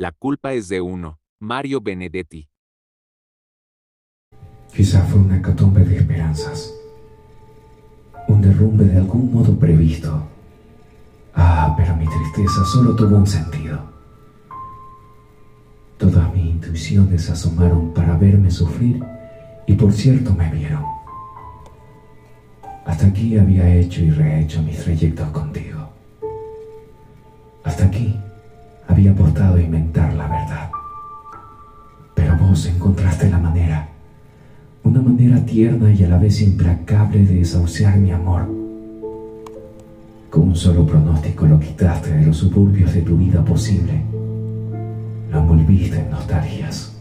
La culpa es de uno, Mario Benedetti. Quizá fue una catombe de esperanzas. Un derrumbe de algún modo previsto. Ah, pero mi tristeza solo tuvo un sentido. Todas mis intuiciones asomaron para verme sufrir y por cierto me vieron. Hasta aquí había hecho y rehecho mis trayectos contigo. Había apostado a inventar la verdad. Pero vos encontraste la manera, una manera tierna y a la vez implacable de desahuciar mi amor. Con un solo pronóstico lo quitaste de los suburbios de tu vida posible. Lo envolviste en nostalgias.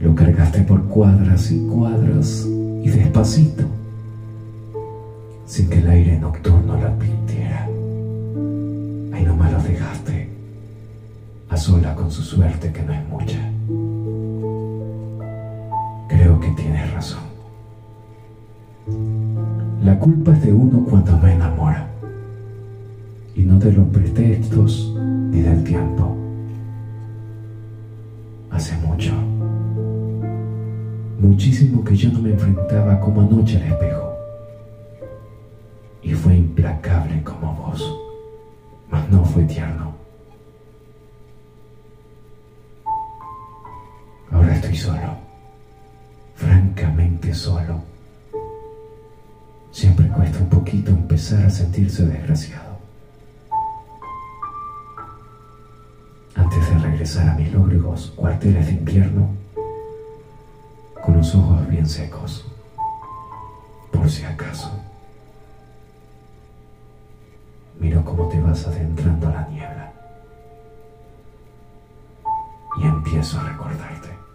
Lo cargaste por cuadras y cuadras y despacito, sin que el aire nocturno lo advirtiera. Ahí nomás lo dejaste, a sola con su suerte que no es mucha. Creo que tienes razón. La culpa es de uno cuando me enamora, y no de los pretextos ni del tiempo. Hace mucho muchísimo que yo no me enfrentaba como anoche al espejo. Y fue implacable como vos, mas no fue tierno. Solo, francamente solo. Siempre cuesta un poquito empezar a sentirse desgraciado. Antes de regresar a mis lóbregos cuarteles de invierno, con los ojos bien secos, por si acaso. Miro cómo te vas adentrando a la niebla y empiezo a recordarte.